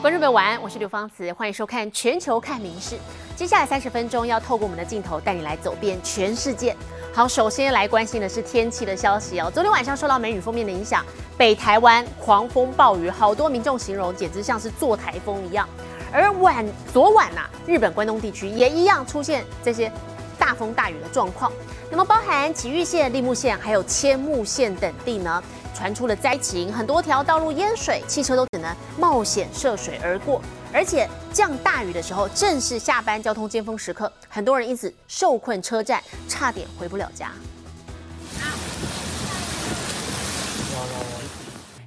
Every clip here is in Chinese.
观众朋友晚安，我是刘芳慈，欢迎收看《全球看名事》。接下来三十分钟要透过我们的镜头带你来走遍全世界。好，首先来关心的是天气的消息哦。昨天晚上受到梅雨封面的影响，北台湾狂风暴雨，好多民众形容简直像是坐台风一样。而晚昨晚呐，日本关东地区也一样出现这些大风大雨的状况。那么，包含埼玉县、立木县还有千木县等地呢？传出了灾情，很多条道路淹水，汽车都只能冒险涉水而过。而且降大雨的时候，正是下班交通尖峰时刻，很多人因此受困车站，差点回不了家。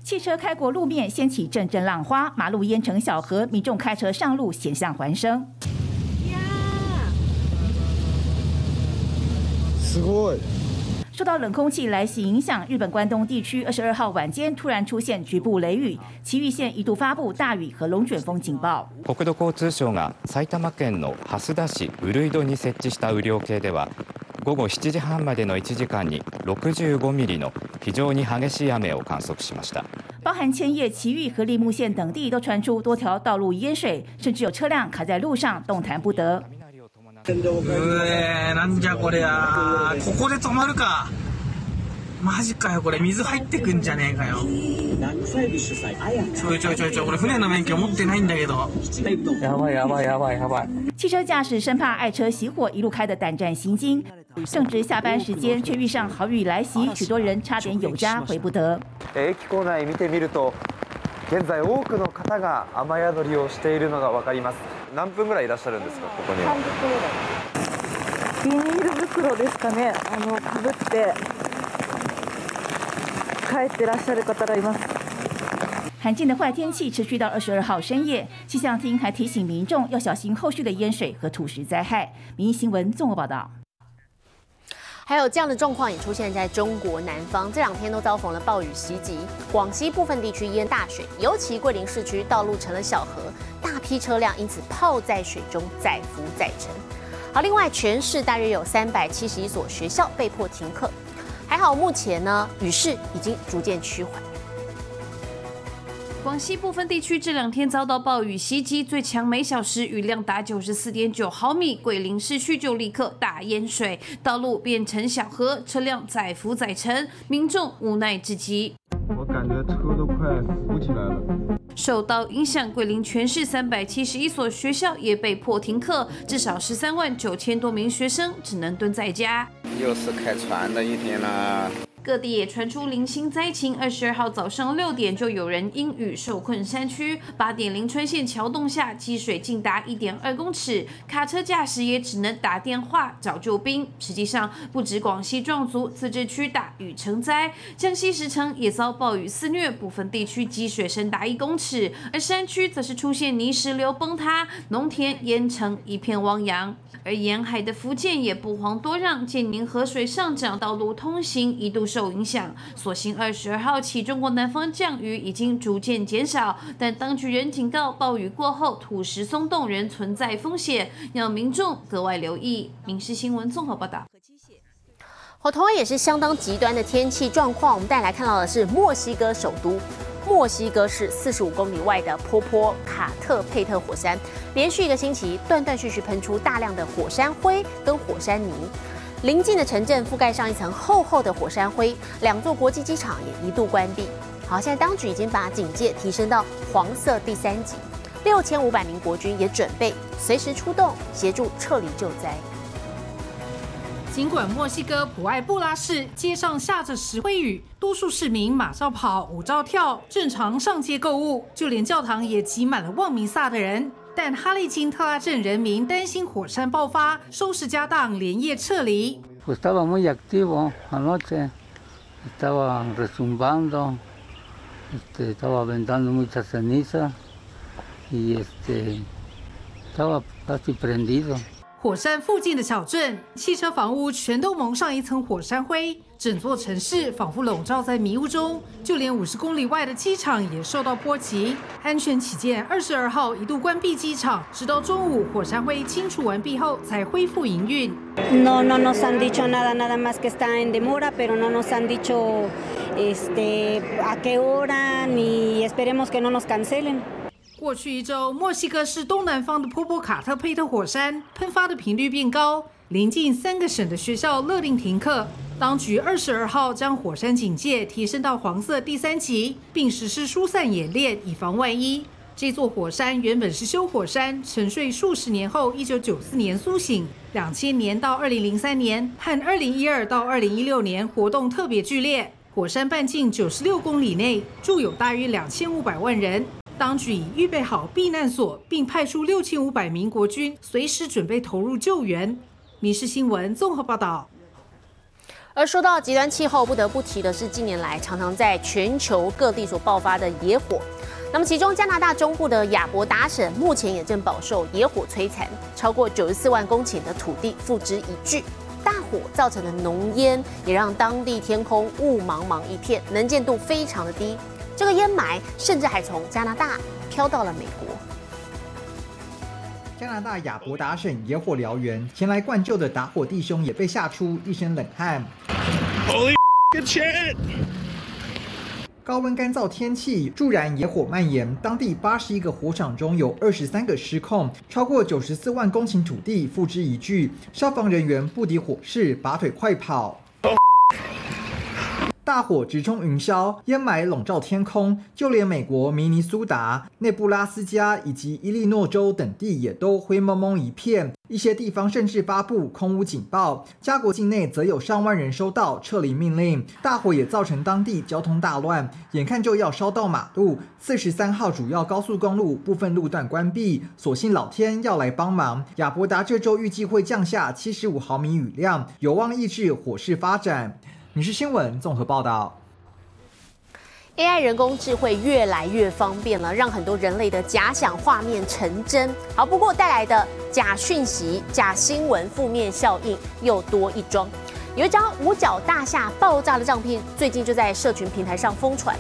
汽车开过路面，掀起阵阵浪花，马路淹成小河，民众开车上路险象环生。呀，すごい。 受到冷空气来袭影响，日本关东地区二十二号晚间突然出现局部雷雨，埼玉县一度发布大雨和龙卷风警报。国土交通省が埼玉県の蓮田市閏戸に設置した雨量計では、午後7時半までの1時間に65ミリの非常に激しい雨を観測しました。包含千叶、埼玉和立木县等地都传出多条道路淹水，甚至有车辆卡在路上动弹不得。 うえなんじゃこれやここで止まるか。マジかよこれ。水入ってくんじゃねえかよ。ちょいちょいちょいちょい。これ船の免許持ってないんだけど。やばいやばいやばいやばい。汽車驾驶生怕爱车熄火，一路开的胆战心惊。正值下班时间，却遇上好雨来袭，许多人差点有家回不得。駅構内見てみると、現在多くの方が雨宿りをしているのがわかります。何分ぐらいいらっしゃるんですかここには？ビニール袋ですかねあのかぶって帰ってらっしゃる方がいます罕见的坏天气持续到二十二号深夜，气象厅还提醒民众要小心后续的淹水和土石灾害。民意新闻综合报道。还有这样的状况也出现在中国南方，这两天都遭逢了暴雨袭击，广西部分地区淹大水，尤其桂林市区道路成了小河，大批车辆因此泡在水中载浮载沉。好，另外全市大约有三百七十一所学校被迫停课，还好目前呢雨势已经逐渐趋缓。广西部分地区这两天遭到暴雨袭击，最强每小时雨量达九十四点九毫米，桂林市区就立刻大淹水，道路变成小河，车辆载浮载沉，民众无奈至极。我感觉车都快浮起来了。受到影响，桂林全市三百七十一所学校也被迫停课，至少十三万九千多名学生只能蹲在家。又是开船的一天了。各地也传出零星灾情。二十二号早上六点，就有人因雨受困山区。八点，临川县桥洞下积水竟达一点二公尺，卡车驾驶也只能打电话找救兵。实际上，不止广西壮族自治区大雨成灾，江西石城也遭暴雨肆虐，部分地区积水深达一公尺，而山区则是出现泥石流崩塌，农田淹成一片汪洋。而沿海的福建也不遑多让，建宁河水上涨，道路通行一度受影响。所幸二十二号起，中国南方降雨已经逐渐减少，但当局仍警告，暴雨过后土石松动仍存在风险，要民众格外留意。民事新闻综合报道。和同样也是相当极端的天气状况，我们带来看到的是墨西哥首都。墨西哥市四十五公里外的坡坡卡特佩特火山，连续一个星期断断续续喷出大量的火山灰跟火山泥，邻近的城镇覆盖上一层厚厚的火山灰，两座国际机场也一度关闭。好，现在当局已经把警戒提升到黄色第三级，六千五百名国军也准备随时出动协助撤离救灾。尽管墨西哥普埃布拉市街上下着石灰雨，多数市民马照跑，舞照跳，正常上街购物，就连教堂也挤满了望弥撒的人。但哈利金特拉镇人民担心火山爆发，收拾家当，连夜撤离。Estaba muy activo anoche, estaba resumbando, estaba aventando mucha ceniza y este estaba casi prendido. 火山附近的小镇，汽车、房屋全都蒙上一层火山灰，整座城市仿佛笼罩在迷雾中。就连五十公里外的机场也受到波及。安全起见，二十二号一度关闭机场，直到中午火山灰清除完毕后才恢复营运。No no nos han dicho nada nada más que está en demora, pero no nos han dicho este a qué hora ni esperemos que no nos cancelen. 过去一周，墨西哥市东南方的波波卡特佩特火山喷发的频率变高，临近三个省的学校勒令停课。当局二十二号将火山警戒提升到黄色第三级，并实施疏散演练，以防万一。这座火山原本是休火山，沉睡数十年后，一九九四年苏醒。两千年到二零零三年和二零一二到二零一六年活动特别剧烈。火山半径九十六公里内住有大约两千五百万人。当局已预备好避难所，并派出六千五百名国军，随时准备投入救援。《民事新闻》综合报道。而说到极端气候，不得不提的是近年来常常在全球各地所爆发的野火。那么，其中加拿大中部的亚伯达省目前也正饱受野火摧残，超过九十四万公顷的土地付之一炬。大火造成的浓烟也让当地天空雾茫茫一片，能见度非常的低。这个烟霾甚至还从加拿大飘到了美国。加拿大亚伯达省野火燎原，前来灌救的打火弟兄也被吓出一身冷汗。Holy shit！高温干燥天气助燃野火蔓延，当地八十一个火场中有二十三个失控，超过九十四万公顷土地付之一炬，消防人员不敌火势，拔腿快跑。大火直冲云霄，烟霾笼罩天空，就连美国明尼苏达、内布拉斯加以及伊利诺州等地也都灰蒙蒙一片，一些地方甚至发布空屋警报。加国境内则有上万人收到撤离命令。大火也造成当地交通大乱，眼看就要烧到马路。四十三号主要高速公路部分路段关闭，所幸老天要来帮忙。亚伯达这周预计会降下七十五毫米雨量，有望抑制火势发展。你是新闻综合报道，AI 人工智慧越来越方便了，让很多人类的假想画面成真。好，不过带来的假讯息、假新闻负面效应又多一桩。有一张五角大厦爆炸的照片，最近就在社群平台上疯传。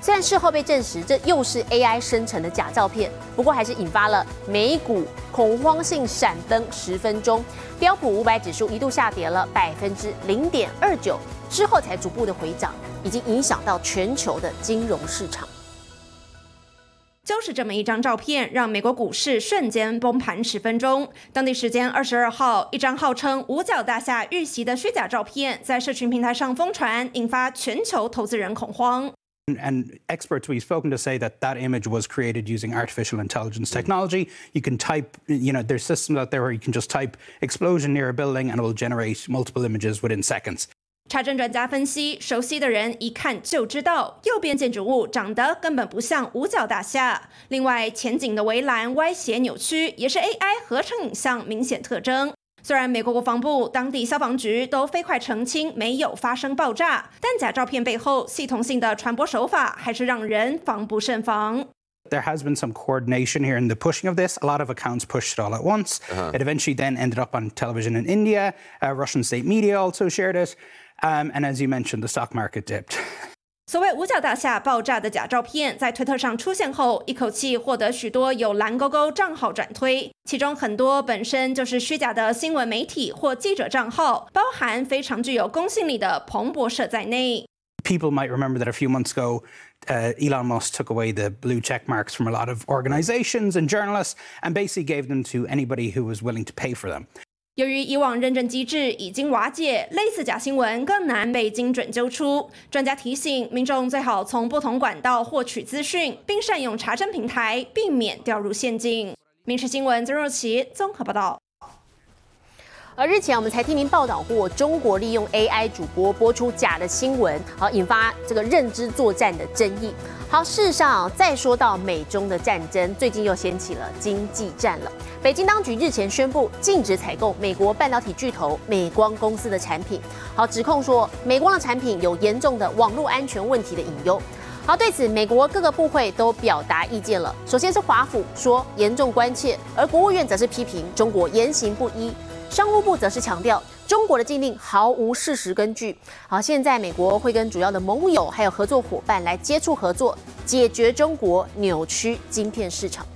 虽然事后被证实这又是 AI 生成的假照片，不过还是引发了美股恐慌性闪灯十分钟，标普五百指数一度下跌了百分之零点二九。之后才逐步的回涨，已经影响到全球的金融市场。就是这么一张照片，让美国股市瞬间崩盘十分钟。当地时间二十二号，一张号称五角大厦遇袭的虚假照片在社群平台上疯传，引发全球投资人恐慌。And experts we've spoken to say that that image was created using artificial intelligence technology. You can type, you know, there's systems out there where you can just type explosion near a building and it will generate multiple images within seconds. 查证专家分析，熟悉的人一看就知道，右边建筑物长得根本不像五角大厦。另外，前景的围栏歪斜扭曲，也是 AI 合成影像明显特征。虽然美国国防部、当地消防局都飞快澄清没有发生爆炸，但假照片背后系统性的传播手法还是让人防不胜防。There has been some coordination here in the pushing of this. A lot of accounts pushed it all at once. It eventually then ended up on television in India. Russian state media also shared it. Um, and as you mentioned, the stock market dipped. 所谓五角大厦爆炸的假照片，在推特上出现后，一口气获得许多有蓝勾勾账号转推，其中很多本身就是虚假的新闻媒体或记者账号，包含非常具有公信力的彭博社在内。People might remember that a few months ago, uh, Elon Musk took away the blue check marks from a lot of organizations and journalists and basically gave them to anybody who was willing to pay for them. 由于以往认证机制已经瓦解，类似假新闻更难被精准揪出。专家提醒民众最好从不同管道获取资讯，并善用查证平台，避免掉入陷阱。《民事新闻》曾若琪综合报道。而日前我们才听您报道过，中国利用 AI 主播播出假的新闻，好引发这个认知作战的争议。好，事实上，再说到美中的战争，最近又掀起了经济战了。北京当局日前宣布禁止采购美国半导体巨头美光公司的产品。好，指控说美光的产品有严重的网络安全问题的隐忧。好，对此美国各个部会都表达意见了。首先是华府说严重关切，而国务院则是批评中国言行不一。商务部则是强调。中国的禁令毫无事实根据。好，现在美国会跟主要的盟友还有合作伙伴来接触合作，解决中国扭曲晶片市场。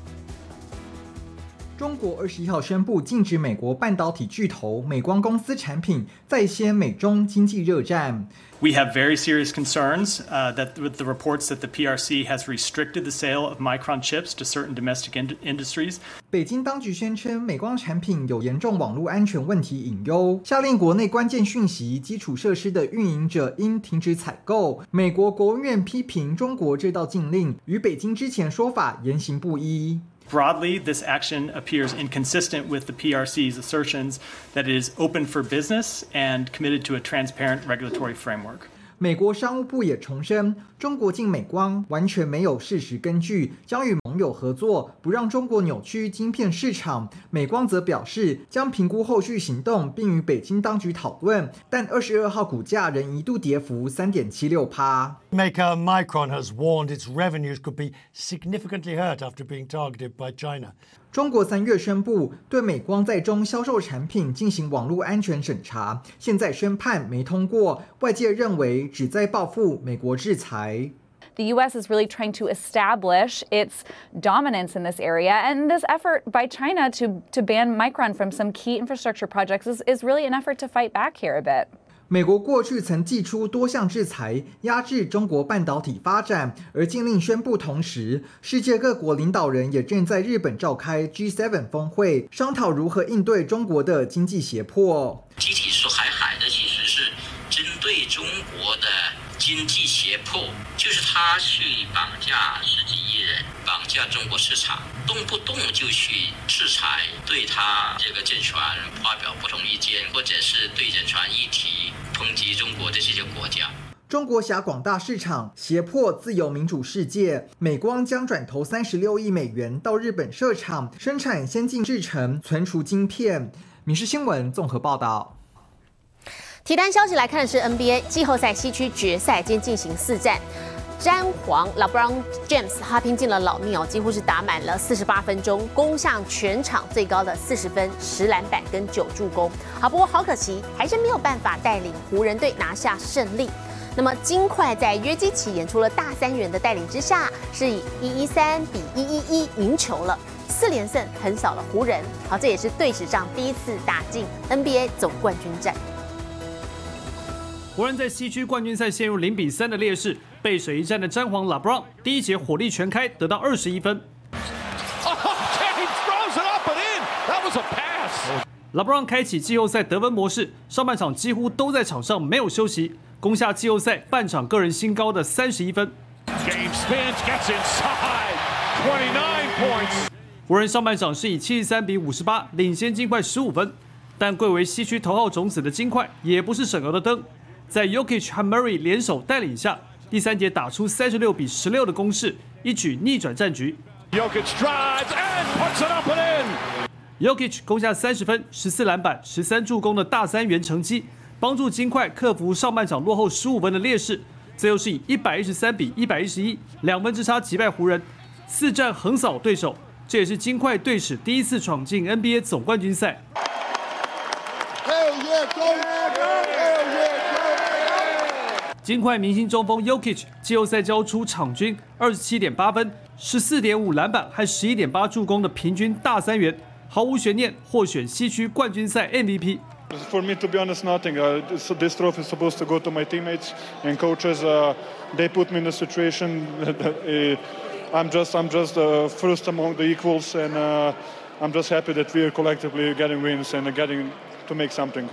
中国二十一号宣布禁止美国半导体巨头美光公司产品再掀美中经济热战。We have very serious concerns uh, that with the reports that the PRC has restricted the sale of Micron chips to certain domestic in industries. 北京当局宣称美光产品有严重网络安全问题隐忧，下令国内关键讯息基础设施的运营者应停止采购。美国国务院批评中国这道禁令与北京之前说法言行不一。Broadly, this action appears inconsistent with the PRC's assertions that it is open for business and committed to a transparent regulatory framework. 美国商务部也重申，中国禁美光完全没有事实根据，将与盟友合作，不让中国扭曲晶片市场。美光则表示，将评估后续行动，并与北京当局讨论。但二十二号股价仍一度跌幅三点七六趴。Maker Micron has warned its revenues could be significantly hurt after being targeted by China. 中国三月宣布对美光在中销售产品进行网络安全审查，现在宣判没通过，外界认为旨在报复美国制裁。The U.S. is really trying to establish its dominance in this area, and this effort by China to to ban Micron from some key infrastructure projects is is really an effort to fight back here a bit. 美国过去曾祭出多项制裁，压制中国半导体发展。而禁令宣布同时，世界各国领导人也正在日本召开 G7 峰会，商讨如何应对中国的经济胁迫。集体说海海的其实是针对中国的经济胁迫，就是他去绑架十几亿人，绑架中国市场，动不动就去制裁对他这个政权发表不同意见，或者是对人权议题。抨击中国的这些国家，中国辖广大市场，胁迫自由民主世界。美光将转投三十六亿美元到日本设厂，生产先进制程存储晶片。民事新闻综合报道。体单消息来看的是 NBA 季后赛西区决赛，今进行四战。詹皇 LeBron James 他拼尽了老命哦，几乎是打满了四十八分钟，攻上全场最高的四十分、十篮板跟九助攻。好，不过好可惜，还是没有办法带领湖人队拿下胜利。那么金块在约基奇演出了大三元的带领之下，是以一一三比一一一赢球了，四连胜横扫了湖人。好，这也是队史上第一次打进 NBA 总冠军战。湖人，在西区冠军赛陷入零比三的劣势。背水一战的詹皇拉布朗第一节火力全开，得到二十一分。拉布朗开启季后赛得分模式，上半场几乎都在场上，没有休息，攻下季后赛半场个人新高的三十一分。湖人上半场是以七十三比五十八领先金块十五分，但贵为西区头号种子的金块也不是省油的灯，在 Yokic 和 Murray 联手带领下。第三节打出三十六比十六的攻势，一举逆转战局。Yokic 攻下三十分、十四篮板、十三助攻的大三元成绩，帮助金块克服上半场落后十五分的劣势。最后是以一百一十三比一百一十一两分之差击败湖人，四战横扫对手，这也是金块队史第一次闯进 NBA 总冠军赛。金块明星中锋 Yokic 季后赛交出场均二十七点八分、十四点五篮板和十一点八助攻的平均大三元，毫无悬念获选西区冠军赛 MVP。For me, to be honest, nothing. Uh, this, this trophy is supposed to go to my teammates and coaches. Uh, they put me in the situation. uh, I'm just, I'm just uh, first among the equals, and uh, I'm just happy that we are collectively getting wins and getting to make something.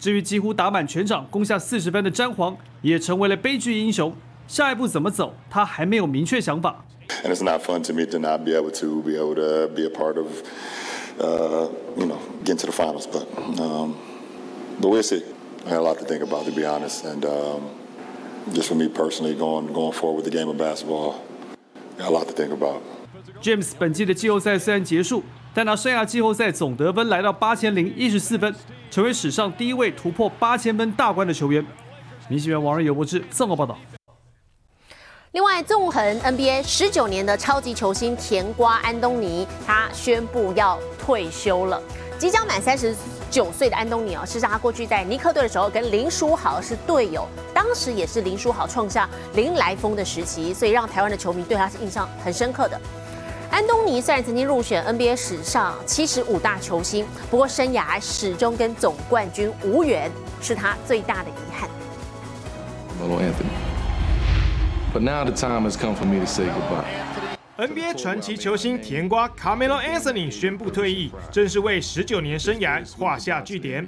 至于几乎打满全场、攻下四十分的詹皇，也成为了悲剧英雄。下一步怎么走，他还没有明确想法。And it's not fun to me to not be able to be able to be a part of, uh, you know, get into the finals. But, um, but we'll see. I had a lot to think about, to be honest. And um, just for me personally, going going forward with the game of basketball, got a lot to think about. James 本季的季后赛虽然结束。但他生涯季后赛总得分来到八千零一十四分，成为史上第一位突破八千分大关的球员。明星员王仁游博士综合报道。另外，纵横 NBA 十九年的超级球星甜瓜安东尼，他宣布要退休了，即将满三十九岁的安东尼哦，事实上他过去在尼克队的时候跟林书豪是队友，当时也是林书豪创下林来疯的时期，所以让台湾的球迷对他是印象很深刻的。安东尼虽然曾经入选 NBA 史上七十五大球星，不过生涯始终跟总冠军无缘，是他最大的遗憾。But now the time has come for me to say goodbye. NBA 传奇球星甜瓜 Carmelo Anthony 宣布退役，正式为十九年生涯画下句点。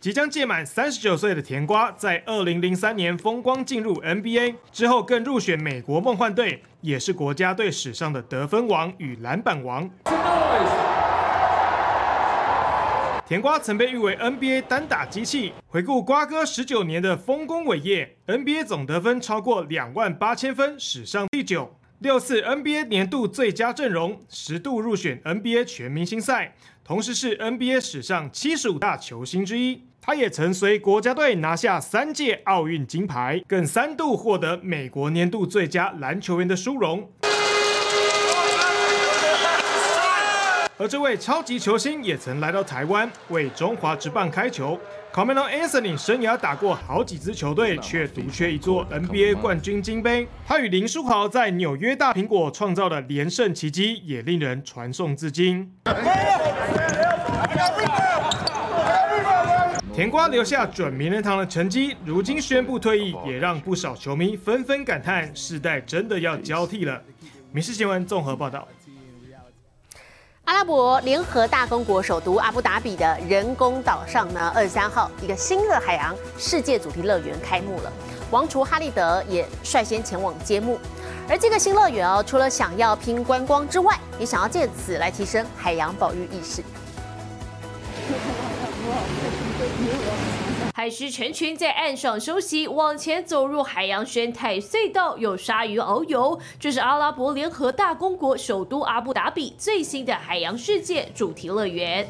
即将届满三十九岁的甜瓜，在二零零三年风光进入 NBA 之后，更入选美国梦幻队，也是国家队史上的得分王与篮板王。甜瓜曾被誉为 NBA 单打机器。回顾瓜哥十九年的丰功伟业，NBA 总得分超过两万八千分，史上第九；六次 NBA 年度最佳阵容，十度入选 NBA 全明星赛，同时是 NBA 史上七十五大球星之一。他也曾随国家队拿下三届奥运金牌，更三度获得美国年度最佳篮球员的殊荣。而这位超级球星也曾来到台湾为中华职棒开球。Carmelo Anthony 生涯打过好几支球队，却独缺一座 NBA 冠军金杯。他与林书豪在纽约大苹果创造的连胜奇迹，也令人传颂至今。甜瓜留下准名人堂的成绩，如今宣布退役，也让不少球迷纷纷感叹：世代真的要交替了。民事新闻综合报道。阿拉伯联合大公国首都阿布达比的人工岛上呢，二十三号一个新的海洋世界主题乐园开幕了，王储哈利德也率先前往揭幕。而这个新乐园哦，除了想要拼观光之外，也想要借此来提升海洋保育意识。海狮成群在岸上休息，往前走入海洋生态隧道，有鲨鱼遨游。这是阿拉伯联合大公国首都阿布达比最新的海洋世界主题乐园。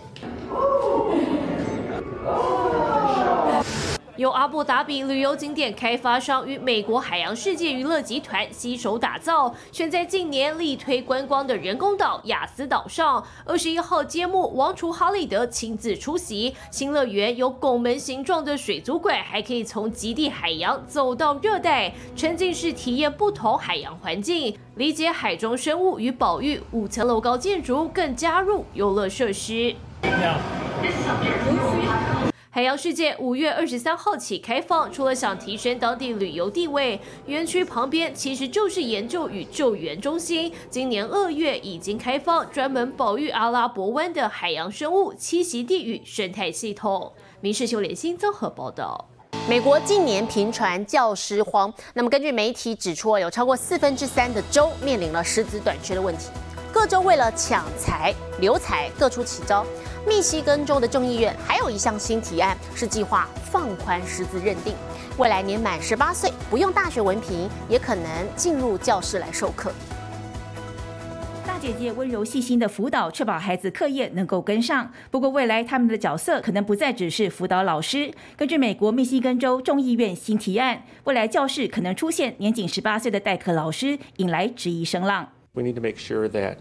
由阿布达比旅游景点开发商与美国海洋世界娱乐集团携手打造，选在近年力推观光的人工岛雅思岛上。二十一号揭幕，王储哈利德亲自出席。新乐园有拱门形状的水族馆，还可以从极地海洋走到热带，沉浸式体验不同海洋环境，理解海中生物与保育。五层楼高建筑更加入游乐设施。海洋世界五月二十三号起开放，除了想提升当地旅游地位，园区旁边其实就是研究与救援中心。今年二月已经开放，专门保育阿拉伯湾的海洋生物栖息地与生态系统。民事秀联新综合报道。美国近年频传教师荒，那么根据媒体指出，有超过四分之三的州面临了师资短缺的问题，各州为了抢才留才，各出奇招。密西根州的众议院还有一项新提案，是计划放宽师资认定，未来年满十八岁不用大学文凭也可能进入教室来授课。大姐姐温柔细心的辅导，确保孩子课业能够跟上。不过未来他们的角色可能不再只是辅导老师。根据美国密西根州众议院新提案，未来教室可能出现年仅十八岁的代课老师，引来质疑声浪。We need to make sure that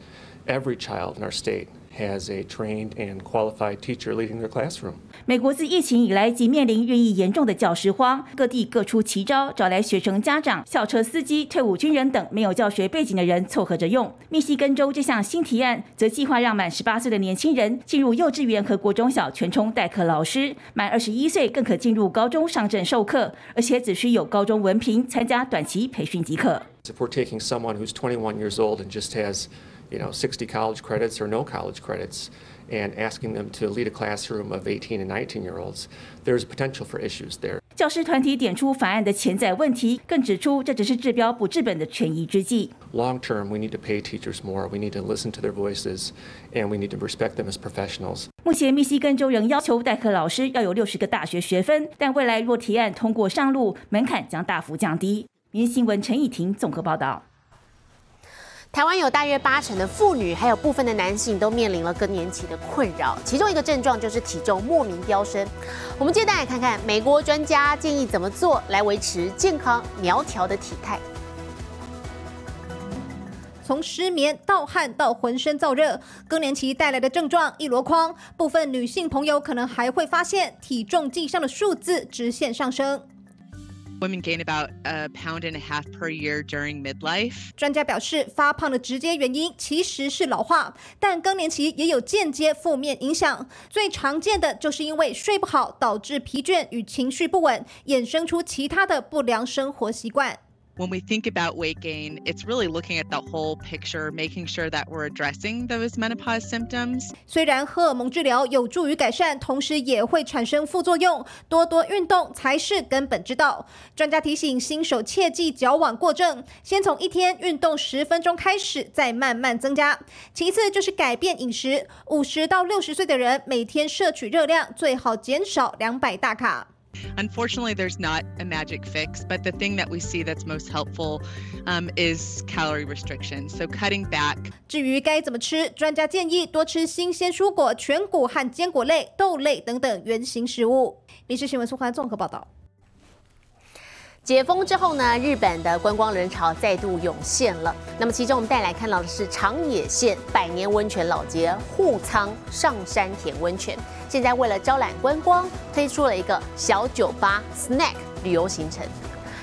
every child in our state. Has a trained and qualified teacher leading their classroom. 美国自疫情以来即面临日益严重的教师荒，各地各出奇招，找来学生家长、校车司机、退伍军人等没有教学背景的人凑合着用。密西根州这项新提案则计划让满十八岁的年轻人进入幼稚园和国中小全充代课老师，满二十一岁更可进入高中上阵授课，而且只需有高中文凭，参加短期培训即可。If we're taking someone who's 21 years old and just has you know, 60 college credits or no college credits and asking them to lead a classroom of 18 and 19 year olds, there's potential for issues there. 教师团体点出法案的潜在问题，更指出这只是治标不治本的权宜之计。Long term, we need to pay teachers more. We need to listen to their voices, and we need to respect them as professionals. 目前，密西根州仍要求代课老师要有六十个大学学分，但未来若提案通过上路，门槛将大幅降低。民新闻陈以婷综合报道。 台湾有大约八成的妇女，还有部分的男性都面临了更年期的困扰，其中一个症状就是体重莫名飙升。我们接下来看看美国专家建议怎么做来维持健康苗条的体态。从失眠到汗到浑身燥热，更年期带来的症状一箩筐，部分女性朋友可能还会发现体重计上的数字直线上升。Women gain about a pound and a half per year during midlife. 专家表示，发胖的直接原因其实是老化，但更年期也有间接负面影响。最常见的就是因为睡不好，导致疲倦与情绪不稳，衍生出其他的不良生活习惯。When we think about weight gain, it's really looking at the whole picture, making sure that we're addressing those menopause symptoms. 虽然荷尔蒙治疗有助于改善，同时也会产生副作用，多多运动才是根本之道。专家提醒新手切忌矫枉过正，先从一天运动十分钟开始，再慢慢增加。其次就是改变饮食，五十到六十岁的人每天摄取热量最好减少两百大卡。Unfortunately, there's not a magic fix, but the thing that we see that's most helpful um, is calorie restriction. So cutting back. 至于该怎么吃，专家建议多吃新鲜蔬果、全谷和坚果类、豆类等等原型食物。临时新闻苏环综合报道。 解封之后呢，日本的观光人潮再度涌现了。那么其中我们带来看到的是长野县百年温泉老街户仓上山田温泉。现在为了招揽观光，推出了一个小酒吧 snack 旅游行程。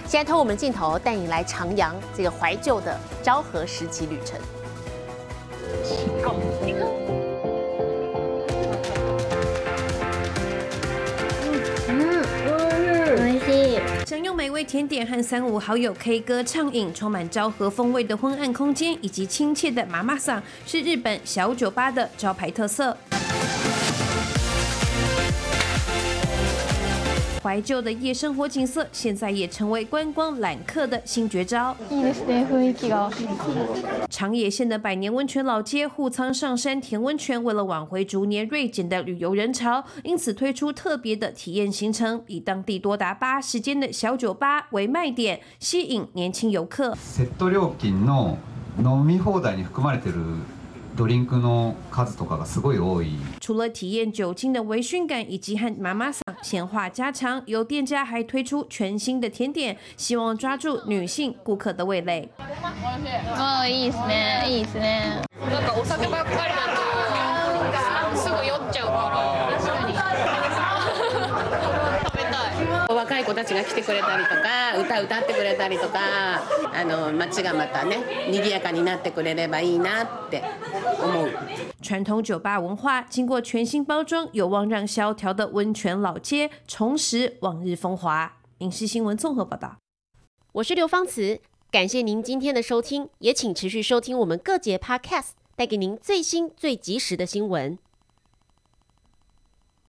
现在透过我们镜头带你来徜徉这个怀旧的昭和时期旅程。享用美味甜点和三五好友 K 歌畅饮，充满昭和风味的昏暗空间以及亲切的妈妈桑，是日本小酒吧的招牌特色。怀旧的夜生活景色，现在也成为观光揽客的新绝招。长野县的百年温泉老街户仓上山田温泉，为了挽回逐年锐减的旅游人潮，因此推出特别的体验行程，以当地多达八十间的小酒吧为卖点，吸引年轻游客。セット料金の飲み放題に含まれてる ドリンクの数とかがすごい多い。除了体验酒精的微醺感以及和妈妈桑闲话家常，有店家还推出全新的甜点，希望抓住女性顾客的味蕾。あいいですねいいですねなんかお酒ばっかりだとすぐ酔っちゃうから い子たちが来てくれたりとか歌歌ってくれたりとかあの街がまたね賑やかになってくれればいいなって思う。传统酒吧文化经过全新包装，有望让萧条的温泉老街重拾往日风华。影视新闻综合报道。我是刘芳慈，感谢您今天的收听，也请持续收听我们各节 Podcast，带给您最新最及时的新闻。